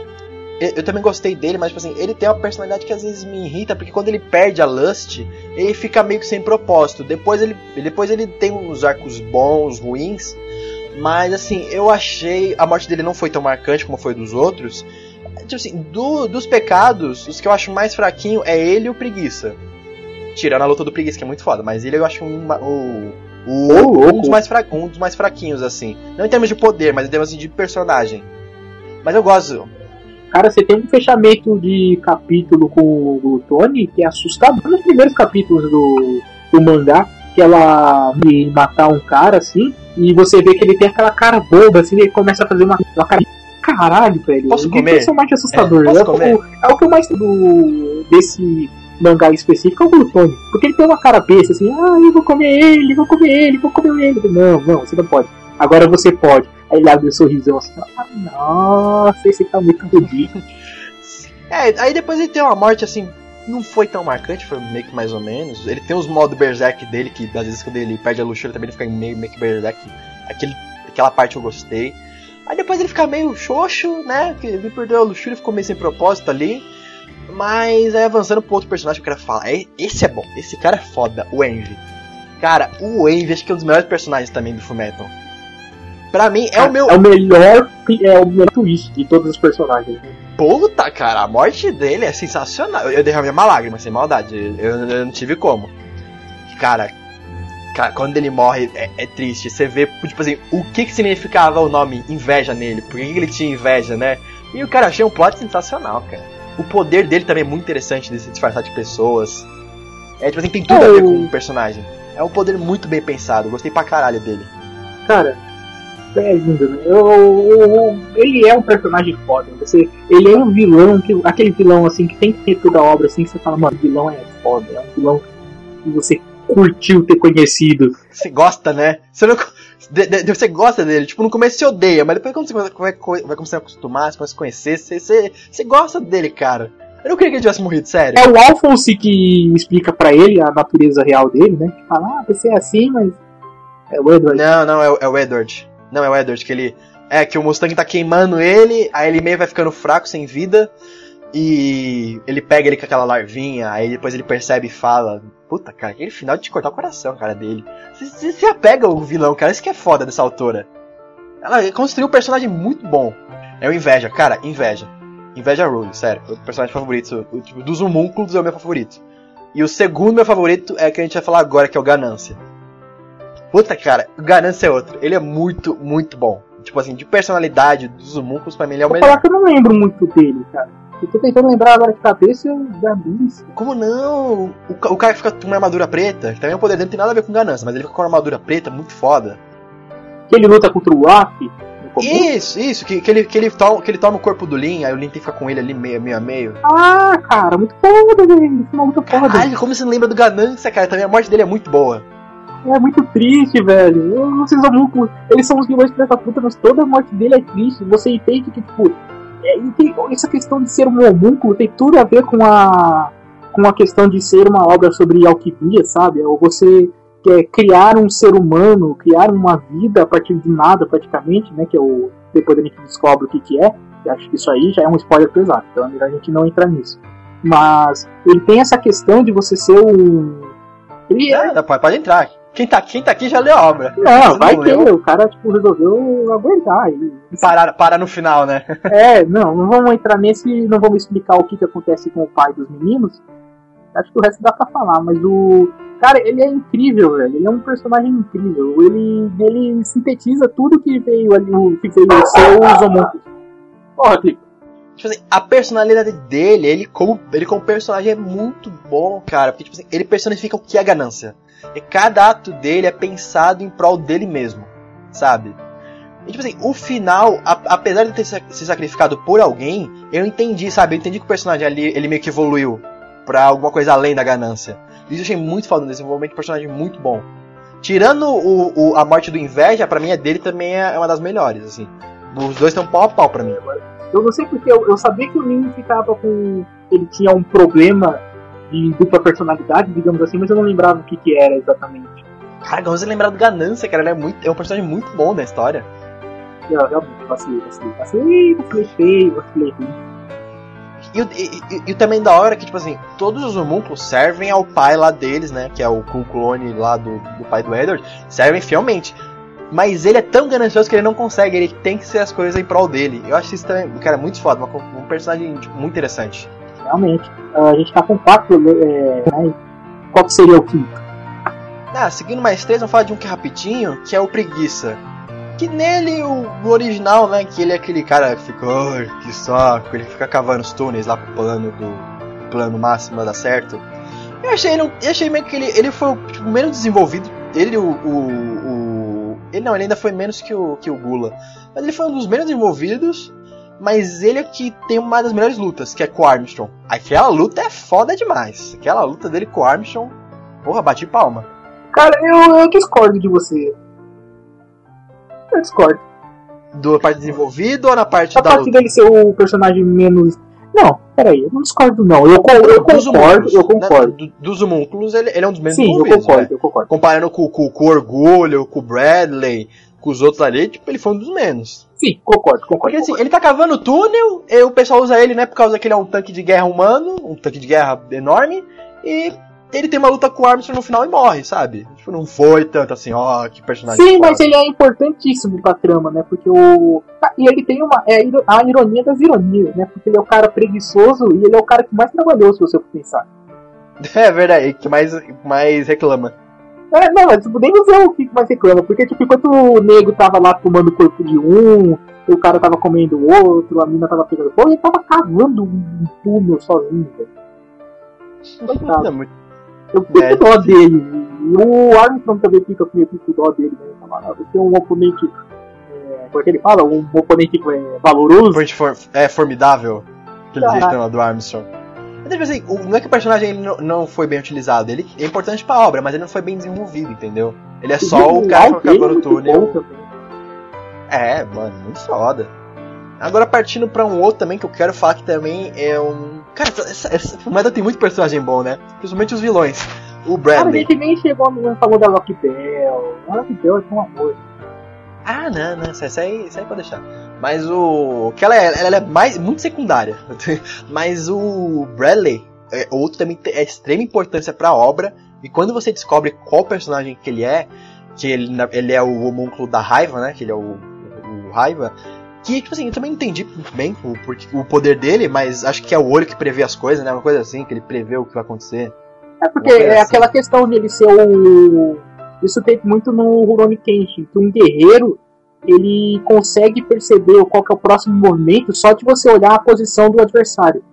Eu, eu também gostei dele, mas tipo assim, ele tem uma personalidade que às vezes me irrita, porque quando ele perde a Lust, ele fica meio que sem propósito. Depois ele, depois ele tem uns arcos bons, ruins, mas assim, eu achei. A morte dele não foi tão marcante como foi dos outros. Tipo assim, do- dos pecados, os que eu acho mais fraquinho é ele e o preguiça. Tirando a luta do preguiça, que é muito foda, mas ele eu acho um, o, o, um, louco. dos mais fra, um dos mais fraquinhos, assim. Não em termos de poder, mas em termos assim, de personagem. Mas eu gosto. Cara, você tem um fechamento de capítulo com o Glutone que é assustador nos primeiros capítulos do, do mangá. Que ela me matar um cara assim, e você vê que ele tem aquela cara boba, assim, ele começa a fazer uma, uma cara. Caralho, velho. Posso Que comer? personagem assustador. É, posso É, o- comer? é o que eu mais do desse mangá específico é o Glutone. Porque ele tem uma cara besta assim, ah, eu vou comer ele, vou comer ele, vou comer ele. Não, não, você não pode. Agora você pode. Aí ele abre um sorrisão assim, ah, nossa, esse tá muito bonito. É, aí depois ele tem uma morte assim, não foi tão marcante, foi meio que mais ou menos. Ele tem os modos berserk dele, que às vezes quando ele perde a luxúria também ele fica meio, meio que berserk. Aquele, aquela parte eu gostei. Aí depois ele fica meio xoxo, né? Que ele perdeu a luxúria, ficou meio sem propósito ali. Mas aí avançando pro outro personagem que eu quero falar. é- Esse é bom, esse cara é foda, o Envy. Cara, o Envy acho que é um dos melhores personagens também do Fullmetal. Pra mim, é o meu. É o melhor, é o melhor twist de todos os personagens. Puta, cara, a morte dele é sensacional. Eu derramei uma lágrima, sem maldade. Eu, eu não tive como. Cara, cara, quando ele morre é, é triste. Você vê, tipo assim, o que que significava o nome inveja nele. Por que que ele tinha inveja, né? E o cara achei um plot sensacional, cara. O poder dele também é muito interessante de se disfarçar de pessoas. É, tipo assim, tem tudo a ver com o personagem. É um poder muito bem pensado. Gostei pra caralho dele. Cara, é lindo, né? Eu, eu- eu- ele é um personagem foda. Você, ele é um vilão, que, aquele vilão assim que tem que ter toda a obra assim, que você fala, mano, vilão é foda, é um vilão que você curtiu ter conhecido. Você gosta, né? Você, não, de- de- você gosta dele. Tipo, no começo você odeia, mas depois quando você vai, vai, começar a acostumar, você começa a conhecer, você, você, você gosta dele, cara. Eu não queria que ele tivesse morrido, sério. É o Alphonse que explica pra ele a natureza real dele, né? Que fala, ah, você é assim, mas. É o Edward. Não, não, é, é o Edward. Não, é o Edward, que ele. É, que o Mustang tá queimando ele, aí ele meio vai ficando fraco, sem vida. E ele pega ele com aquela larvinha, aí depois ele percebe e fala. Puta, cara, aquele final de te cortar o coração, cara, dele. Você- apega o vilão, cara, isso que é foda dessa autora. Ela construiu um personagem muito bom. É o Inveja, cara, Inveja. Inveja Rule, sério. O personagem favorito, o, tipo, dos homúnculos é o meu favorito. E o segundo meu favorito é que a gente vai falar agora, que é o Ganância. Puta, cara, o Ganância é outro. Ele é muito, muito bom. Tipo assim, de personalidade dos homúnculos, pra mim ele é o Vou melhor. falar que eu não lembro muito dele, cara. Eu tô tentando lembrar agora de cabeça da Vince. Como não? O, o cara fica com uma armadura preta, que também o poder dele não tem nada a ver com ganância, mas ele fica com uma armadura preta muito foda. Que ele luta contra o começo. Isso, isso, que, que, ele, que, ele toma, que ele toma o corpo do Lin, aí o Lin tem que ficar com ele ali meio, meio a meio. Ah, cara, muito foda, velho. É muito foda. Caralho, como você não lembra do Ganância, cara? Também a morte dele é muito boa. É muito triste, velho. Vocês homúnculos, eles são os vilões dessa puta, mas toda a morte dele é triste. Você entende que, tipo, é, tem- essa questão de ser um homúnculo tem tudo a ver com a com a questão de ser uma obra sobre alquimia, sabe? Ou você quer criar um ser humano, criar uma vida a partir de nada, praticamente, né? Que é o depois a gente descobre o que que é. E acho que isso aí já é um spoiler pesado, então é melhor a gente não entrar nisso. Mas ele tem essa questão de você ser um ele é, É, pode entrar. Quem tá, quem tá aqui já leu a obra. não, vai não leu? o cara tipo, resolveu aguentar. E, Parar, parar no final, né? é, não, não vamos entrar nesse, não vamos explicar o que, que acontece com o pai dos meninos, Acho que o resto dá pra falar, mas o. Cara, ele é incrível, velho. Ele é um personagem incrível. Ele, ele sintetiza tudo que veio ali, o que veio ser os homúnculos. Porra, Clico. Tipo assim, a personalidade dele, ele como, ele como personagem é muito bom, cara. Porque, tipo assim, ele personifica o que é ganância. E cada ato dele é pensado em prol dele mesmo, sabe? E, tipo assim, o final, a, apesar de ter se sacrificado por alguém, eu entendi, sabe? Eu entendi que o personagem ali, ele meio que evoluiu pra alguma coisa além da ganância. Isso eu achei muito foda, um desenvolvimento de personagem muito bom. Tirando o, o, a morte do Inveja, pra mim a dele também é uma das melhores, assim. Os dois estão pau a pau pra mim. Eu não sei porque eu, eu sabia que o Nin ficava com. Ele tinha um problema de dupla personalidade, digamos assim, mas eu não lembrava o que, que era exatamente. Cara, você lembrar do Ganância, cara, ele é, muito, é um personagem muito bom da história. Eu realmente vacilei, vacilei, vacilei, vacilei feio, vacilei feio. E, e, e, também da hora que, tipo assim, todos os homúnculos servem ao pai lá deles, né? Que é o clone lá do, do pai do Edward, servem fielmente. Mas ele é tão ganancioso que ele não consegue, ele tem que ser as coisas em prol dele. Eu acho isso também, cara, muito foda, um personagem tipo, muito interessante. Realmente. Uh, a gente tá com quatro, é, né? Qual que seria o quinto? Ah, seguindo mais três, vamos falar de um que é rapidinho, que é o Preguiça. Que nele, o, o original, né, que ele é aquele cara que fica, ai, que saco, ele fica cavando os túneis lá pro plano do plano máximo dar certo. Eu achei eu achei meio que ele, ele foi tipo, menos desenvolvido. Ele, o, o, o, Ele não, ele ainda foi menos que o, que o Gula. Mas ele foi um dos menos desenvolvidos. Mas ele é que tem uma das melhores lutas, que é com o Armstrong. Aquela luta é foda demais. Aquela luta dele com o Armstrong. Porra, bati palma. Cara, eu, eu discordo de você. Eu discordo. Do parte desenvolvido ou na parte a da parte luta? dele ser o personagem menos. Não, peraí, eu não discordo não. Eu, eu, eu concordo, eu concordo. Né? dos homúnculos, ele, ele é um dos menos Sim, eu concordo, né? eu concordo. Comparando com, com, com o Orgulho, com o Bradley, com os outros ali, tipo, ele foi um dos menos. Sim, concordo, concordo. Porque assim, concordo. ele tá cavando túnel, e o pessoal usa ele, né, por causa que ele é um tanque de guerra humano, um tanque de guerra enorme, e ele tem uma luta com o Armstrong no final e morre, sabe? Tipo, não foi tanto assim, ó, que personagem. Sim, mas ele é importantíssimo pra trama, né? Porque o. Ah, e ele tem uma. É a ironia das ironias, né? Porque ele é o cara preguiçoso e ele é o cara que mais trabalhou, se você for pensar. É verdade, que mais, mais reclama. É, não, mas podemos ver o que mais reclama, porque tipo, enquanto o nego tava lá tomando o corpo de um, o cara tava comendo o outro, a mina tava pegando fogo, ele tava cavando um túnel sozinho, velho. Coitado. É muito eu fico é, dó dele. E o Armstrong também fica meio com dó dele, né, camarada? Tem um oponente. É, como é que ele fala? Um oponente é, valoroso. For, é formidável. Aquele jeito lá do Armstrong. Mas, tipo assim, não é que o personagem ele não, não foi bem utilizado, ele é importante pra obra, mas ele não foi bem desenvolvido, entendeu? Ele é só o cara que acabou no túnel. É, mano, muito foda. Agora partindo pra um outro também que eu quero falar que também é um. Cara, essa, essa tem muito personagem bom, né? Principalmente os vilões. O Bradley. Cara, a gente nem chegou a falou da Rock Bell. Rock Bell é um amor. Ah, não, não, isso aí, isso aí pode deixar. Mas o. Que ela é, ela é mais, muito secundária. Mas o Bradley, é, o outro também é extrema importância pra obra. E quando você descobre qual personagem que ele é, que ele, ele é o homúnculo da raiva, né? Que ele é o, o raiva. Que, tipo assim, eu também entendi muito bem o, o poder dele, mas acho que é o olho que prevê as coisas, né? Uma coisa assim, que ele prevê o que vai acontecer. É porque é assim. aquela questão de ele ser o. Isso tem muito no Rurouni Kenshin, que um guerreiro ele consegue perceber qual é o próximo movimento só de você olhar a posição do adversário.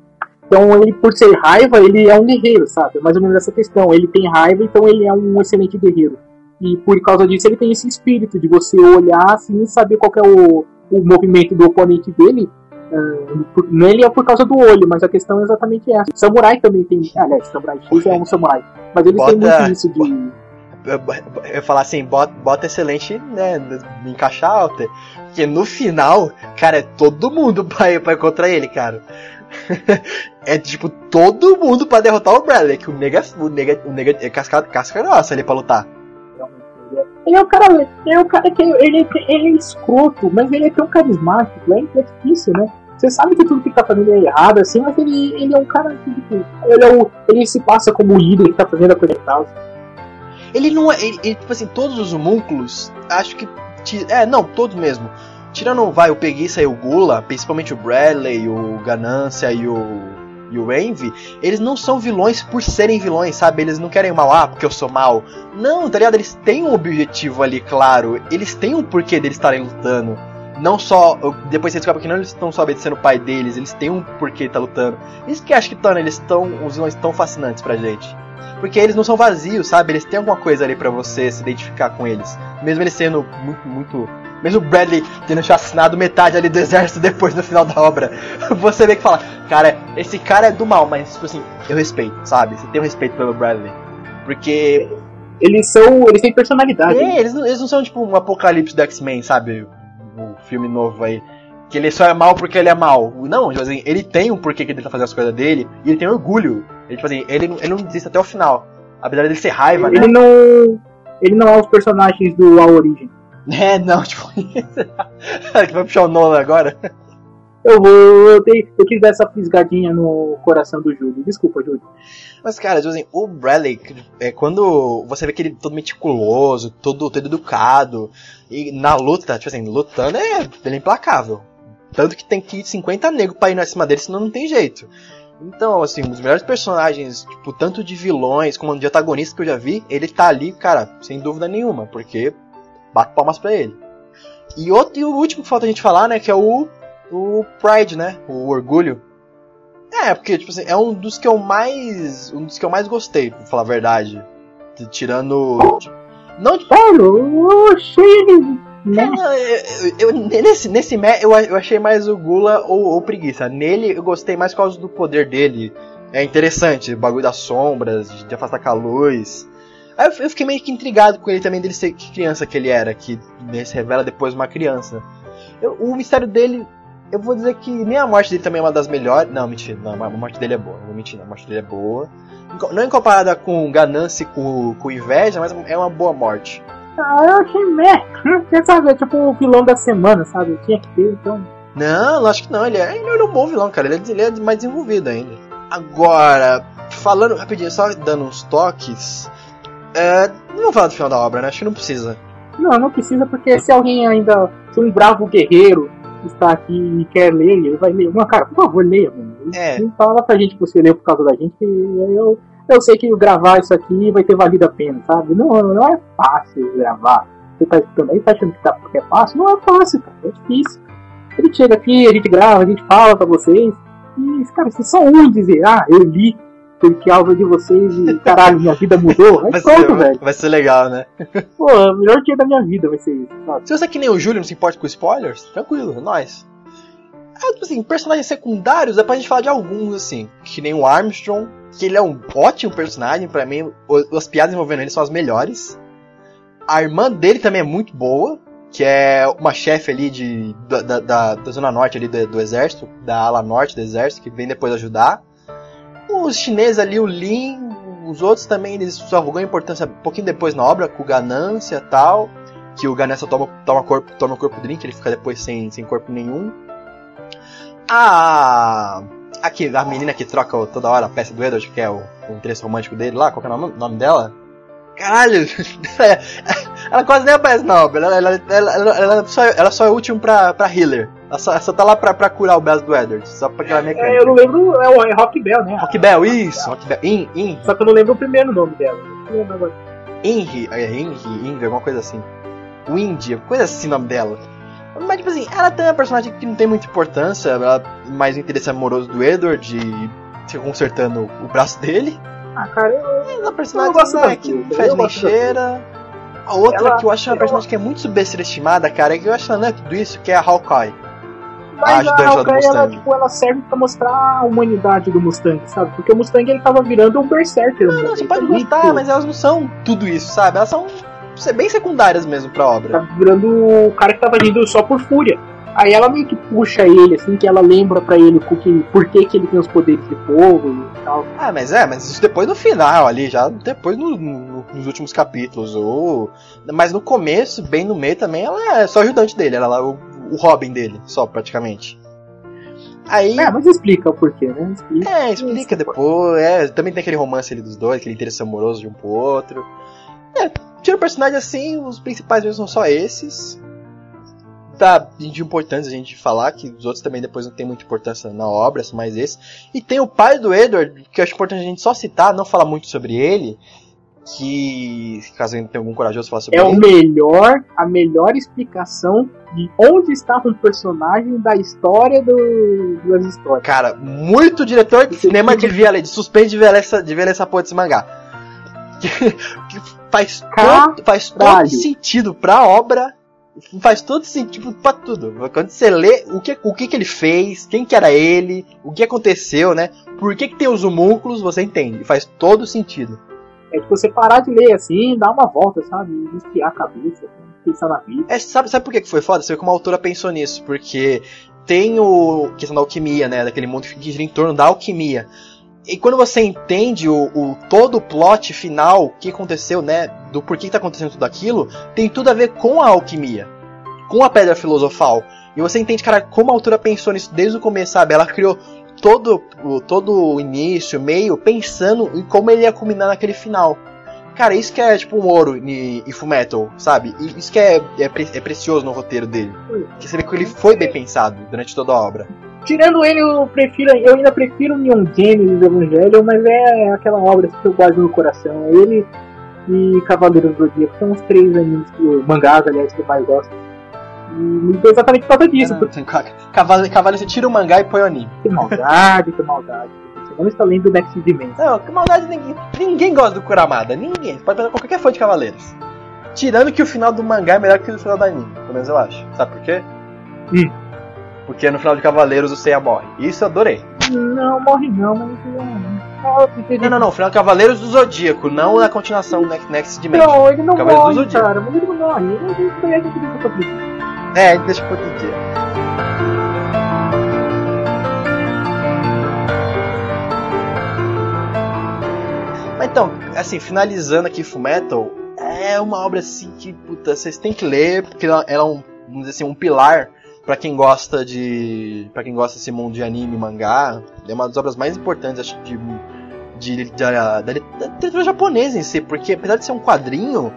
Então ele, por ser raiva, ele é um guerreiro, sabe? É mais ou menos essa questão. Ele tem raiva, então ele é um excelente guerreiro. E por causa disso ele tem esse espírito de você olhar assim e saber qual é o, o movimento do oponente dele, uh, por, ele é por causa do olho, mas a questão é exatamente essa. Samurai também tem. Aliás, Samurai X é um samurai. Mas eles bota, têm muito isso de. Eu falar assim, bota, bota excelente, né? Encaixar alta. Porque no final, cara, é todo mundo pra, pra contra ele, cara. é tipo todo mundo pra derrotar o Bradley, que o nega, o nega, o nega é casca, casca grossa ali pra lutar. Ele é o cara, ele é cara que ele, ele é escroto, mas ele é tão carismático, é, é difícil, né? Você sabe que tudo que tá fazendo é errado, assim, mas ele, ele é um cara que, tipo, ele, é o, ele se passa como o líder que tá fazendo a coisa e tal. Ele não é. Ele, ele, tipo assim, todos os homúnculos, acho que. É, não, todos mesmo. Tirando vai o Peguiça e o Gula, principalmente o Bradley, o Ganância e o. e o Envy, eles não são vilões por serem vilões, sabe? Eles não querem mal, ah, porque eu sou mal. Não, tá ligado? Eles têm um objetivo ali, claro. Eles têm um porquê deles estarem lutando. Não só. Depois você descobre que não eles estão só obedecendo o pai deles, eles têm um porquê tá lutando. Isso que acho que torna eles tão. os vilões tão fascinantes pra gente. Porque eles não são vazios, sabe? Eles têm alguma coisa ali para você se identificar com eles. Mesmo eles sendo muito, muito. Mesmo o Bradley tendo assassinado metade ali do exército depois no final da obra. Você vê que fala, cara, esse cara é do mal, mas tipo assim, eu respeito, sabe? Você tem um respeito pelo Bradley. Porque. Eles são. Eles têm personalidade. É, eles não, eles não são tipo um apocalipse do X-Men, sabe? O filme novo aí que ele só é mal porque ele é mal. Não, tipo assim, ele tem um porquê que ele tá fazendo as coisas dele e ele tem orgulho. Ele, tipo assim, ele, ele não desiste até o final. Apesar dele ser raiva, ele né? Não, ele não é os personagens do A Origem. É, não, tipo. que vai puxar o Nolan agora? Eu vou. Eu, dei, eu quis dar essa pisgadinha no coração do Júlio. Desculpa, Júlio. Mas, cara, tipo assim, o Bradley, é, quando você vê que ele é todo meticuloso, todo, todo educado, e na luta, tipo assim, lutando é, ele é implacável. Tanto que tem que ir 50 negros pra ir acima dele, senão não tem jeito. Então, assim, um dos melhores personagens, tipo, tanto de vilões como de antagonistas que eu já vi, ele tá ali, cara, sem dúvida nenhuma, porque bato palmas pra ele. E, outro, e o último que falta a gente falar, né, que é o, o Pride, né, o Orgulho. É, porque, tipo assim, é um dos que eu mais, um dos que eu mais gostei, pra falar a verdade. Tirando... Não, tipo... eu né? Eu, eu, nesse, nesse eu, eu achei mais o Gula ou, ou preguiça. Nele eu gostei mais por causa do poder dele. É interessante, o bagulho das sombras, de afastar com a luz. Aí eu, eu fiquei meio que intrigado com ele também dele ser que criança que ele era, que se revela depois uma criança. Eu, o mistério dele, eu vou dizer que nem a morte dele também é uma das melhores. Não, mentira, não, a morte dele é boa, não vou mentir, a morte dele é boa. Não em comparada com ganância e com, com inveja, mas é uma boa morte. Ah, eu achei meh. Quer saber, tipo o vilão da semana, sabe? Tinha que ter, então. Não, acho que não. Ele é, ele é um bom vilão, cara. Ele é, ele é mais desenvolvido ainda. Agora, falando rapidinho, só dando uns toques. É, não vou falar do final da obra, né? Acho que não precisa. Não, não precisa, porque se alguém ainda. Se um bravo guerreiro está aqui e quer ler, ele vai ler. Uma cara, por favor, leia, mano. É. Fala pra gente que você leu por causa da gente, que eu eu sei que gravar isso aqui vai ter valido a pena, sabe? Não, não é fácil gravar. Você tá escutando aí, tá achando que, tá, que é fácil? Não é fácil, cara, é difícil. A gente chega aqui, a gente grava, a gente fala pra vocês, e, cara, vocês só um dizer, ah, eu li, porque algo de vocês e caralho, minha vida mudou. Vai, pronto, ser, velho. Vai ser legal, né? Pô, o melhor dia da minha vida vai ser isso, sabe? Se você é que nem o Júlio não se importa com spoilers, tranquilo, é nóis. É, tipo assim, personagens secundários, dá pra gente falar de alguns, assim. Que nem o Armstrong, que ele é um ótimo personagem, para mim, as piadas envolvendo ele são as melhores. A irmã dele também é muito boa, que é uma chefe ali de, da, da, da zona norte ali do, do, exército, da ala norte do exército, que vem depois ajudar. Os chineses ali, o Lin, os outros também, eles só ganham importância um pouquinho depois na obra, com ganância tal. Que o ganância toma, toma, corpo, toma corpo drink, ele fica depois sem, sem corpo nenhum. A Aqui, a menina que troca toda hora a peça do Edward, que é o, o interesse romântico dele lá, qual é o nome, nome dela? Caralho! ela quase nem aparece na obra, ela, ela, ela, ela, só, ela só é útil pra, pra healer. Ela só, só tá lá pra, pra curar o braço do Edward, só pra aquela mecânica. É, eu não lembro, é o é Rock Bell, né? Rock Bell, isso, Rock Bell. In, in. Só que eu não lembro o primeiro nome dela. Não lembro agora. Inri, é Inri, Inri, alguma coisa assim. Windy, coisa assim o nome dela. Mas, tipo assim, ela tem uma personagem que não tem muita importância, ela mais o interesse amoroso do Edward e fica consertando o braço dele. Ah, cara, eu. É uma personagem né, que não faz nem cheira. A outra ela, que eu acho uma personagem que é muito subestimada, cara, é que eu acho que ela não é tudo isso, que é a Hawkeye. Mas a, a Hawkeye, ela, tipo, ela serve pra mostrar a humanidade do Mustang, sabe? Porque o Mustang ele tava virando um berserker. Não, não, você pode gostar, mas elas não são tudo isso, sabe? Elas são ser bem secundárias mesmo pra obra. Tá virando o cara que tava indo só por fúria. Aí ela meio que puxa ele, assim, que ela lembra para ele que, por que, que ele tem os poderes de fogo e tal. Ah, mas é, mas isso depois no final ali, já depois no, no, nos últimos capítulos. Ou... Mas no começo, bem no meio também, ela é só ajudante dele, ela é o, o Robin dele, só praticamente. Aí... É, mas explica o porquê, né? Explica, é, explica depois. É, também tem aquele romance ali dos dois, aquele interesse amoroso de um pro outro. É, tira o personagem assim, os principais mesmo são só esses. pra, de importantes a gente falar, que os outros também depois não tem muita importância na obra, são mais esse. E tem o pai do Edward, que eu acho importante a gente só citar, não falar muito sobre ele, que, caso ainda tenha algum corajoso falar sobre É ele. o melhor, a melhor explicação de onde estava um personagem da história do, das histórias. Cara, muito diretor de cinema devia ler, de ler essa, devia ler essa porra desse mangá. Que, que faz, todo, faz todo sentido pra obra, faz todo sentido pra tudo. Quando você lê o que, o que que ele fez, quem que era ele, o que aconteceu, né? Por que que tem os homúnculos, você entende. Faz todo sentido. É tipo você parar de ler assim, dar uma volta, sabe? E a cabeça, pensar na vida. É, sabe, sabe por que que foi foda? Você vê como a autora pensou nisso, porque tem o questão da alquimia, né? Daquele mundo que gira em torno da alquimia. E quando você entende o, o todo o plot final, o que aconteceu, né? Do porquê que tá acontecendo tudo aquilo, tem tudo a ver com a alquimia, com a pedra filosofal. E você entende, cara, como a autora pensou nisso desde o começo, sabe? Ela criou todo, o- todo o início, meio, pensando em como ele ia culminar naquele final. Cara, isso que é tipo um ouro em, em Fullmetal, sabe? Isso que é, é, pre- é precioso no roteiro dele. Que você vê que ele foi bem pensado durante toda a obra. Tirando ele, eu prefiro, eu ainda prefiro Neon Genesis do Evangelho, mas é aquela obra que eu guardo no coração. Ele e Cavaleiros do Zodíaco são os três animes, que, mangás, aliás, que eu mais gosto. E exatamente por causa disso, porque Cavalo, cavalo, você tira o mangá e põe o anime. que maldade, que maldade. Você não está lendo Next Dimension. Não, que maldade ninguém. Ninguém gosta do Kuramada. Ninguém. Você pode pegar qualquer fã de Cavaleiros. Tirando que o final do mangá é melhor que o final do anime. Pelo menos eu acho. Sabe por quê? Hum. Porque no final de Cavaleiros o Seiya morre. Isso eu adorei. Não, morre não, mas. Não, prefiro- Não, não, não. Final de Cavaleiros do Zodíaco, não na continuação Next, Next Dimension. Não, ele não Cavaleiros do morre, Zodíaco. cara, mas ele não morre. Ele ele- ele- ele- É, deixa pro outro dia. Mas então, assim, finalizando aqui Fullmetal, é uma obra assim que, puta, vocês têm que ler, porque ela, ela é um, vamos dizer assim, um pilar pra quem gosta de. para quem gosta desse mundo de anime mangá. É uma das obras mais importantes, acho, de. de, da, literatura japonesa em si, porque apesar de ser um quadrinho,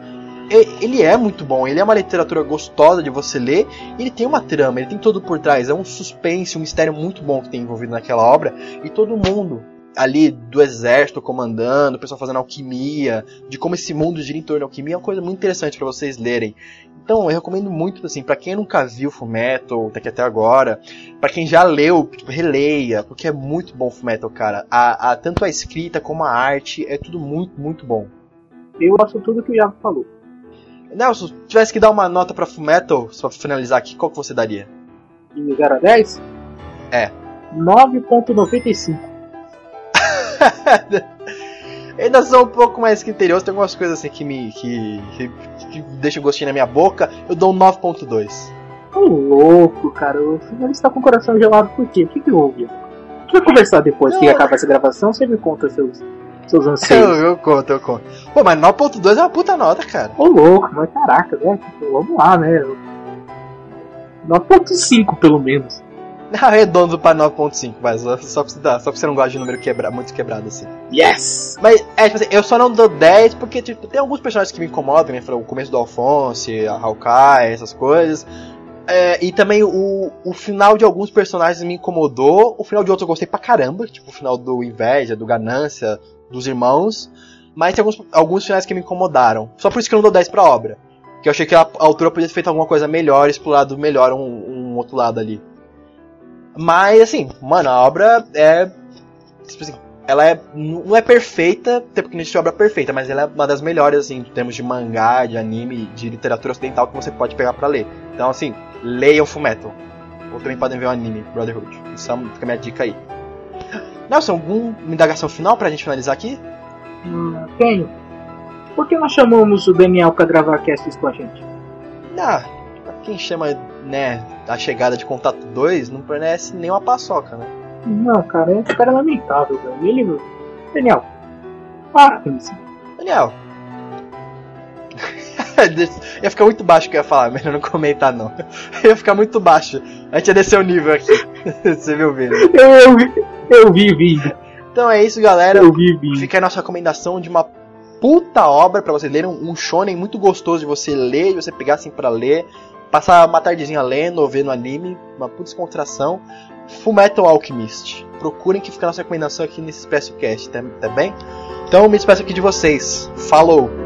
ele é muito bom, ele é uma literatura gostosa de você ler, ele tem uma trama, ele tem todo por trás, é um suspense, um mistério muito bom que tem envolvido naquela obra, e todo mundo ali do exército comandando, o pessoal fazendo alquimia, de como esse mundo gira em torno da alquimia, é uma coisa muito interessante pra vocês lerem. Então, eu recomendo muito, assim, pra quem nunca viu Fullmetal, daqui até agora, pra quem já leu, tipo, releia, porque é muito bom Fullmetal, cara. A, a, tanto a escrita como a arte, é tudo muito, muito bom. Eu gosto tudo que o Iago falou. Nelson, se tivesse que dar uma nota pra Fullmetal, só pra finalizar aqui, qual que você daria? De 0 a 10? É. 9.95. Ainda sou um pouco mais criterioso, tem algumas coisas assim que me. que, que, que deixam um gostinho na minha boca. Eu dou um 9.2. Ô louco, cara. O senhor está com o coração gelado por quê? O que, que houve? A gente vai conversar depois que Não. acabar essa gravação. Você me conta seus, seus Eu, anseios. eu conto, eu conto. Pô, mas 9.2 é uma puta nota, cara. Ô louco, mas caraca, né? Vamos lá, né? 9.5 pelo menos. Arredondo pra 9.5, mas só pra, você dar- só pra você não gosta de número quebra, muito quebrado assim. Yes! Mas, é, tipo assim, eu só não dou 10 porque tipo, tem alguns personagens que me incomodam, né? O começo do Alphonse, a Hawkeye, essas coisas. É, e também o, o final de alguns personagens me incomodou. O final de outros eu gostei pra caramba. Tipo o final do Inveja, do Ganância, dos Irmãos. Mas tem alguns, alguns finais que me incomodaram. Só por isso que eu não dou 10 pra obra. Que eu achei que a, a autora podia ter feito alguma coisa melhor, explorado melhor um, um outro lado ali. Mas, assim, mano, a obra é. Tipo assim, ela é, não é perfeita, até porque não existe obra perfeita, mas ela é uma das melhores, assim, em termos de mangá, de anime, de literatura ocidental que você pode pegar pra ler. Então, assim, leiam Fullmetal. Ou também podem ver o anime, Brotherhood. Isso é- fica a minha dica aí. Nelson, alguma indagação final pra gente finalizar aqui? Hum, tenho. Por que nós chamamos o Daniel pra gravar casts com a gente? Ah, quem chama, né, a chegada de Contato 2, não parece nem uma paçoca, né? Não, cara, esse cara é lamentável, velho. Ele. Daniel, para com isso. Daniel. ia ficar muito baixo que eu ia falar, melhor não comentar não. ia ficar muito baixo. A gente ia descer o nível aqui. Você viu o vídeo. Eu, eu, vi- eu vi vindo. Então é isso, galera. Eu vi vindo. Fica a nossa recomendação de uma puta obra pra vocês lerem. Um shonen muito gostoso de você ler, de você pegar assim pra ler. Passar uma tardezinha lendo ou vendo anime, uma puta descontração. Fullmetal Alchemist. Procurem que fica a nossa recomendação aqui nesse Expresso Cast, tá, tá bem? Então me despeço aqui de vocês. Falou!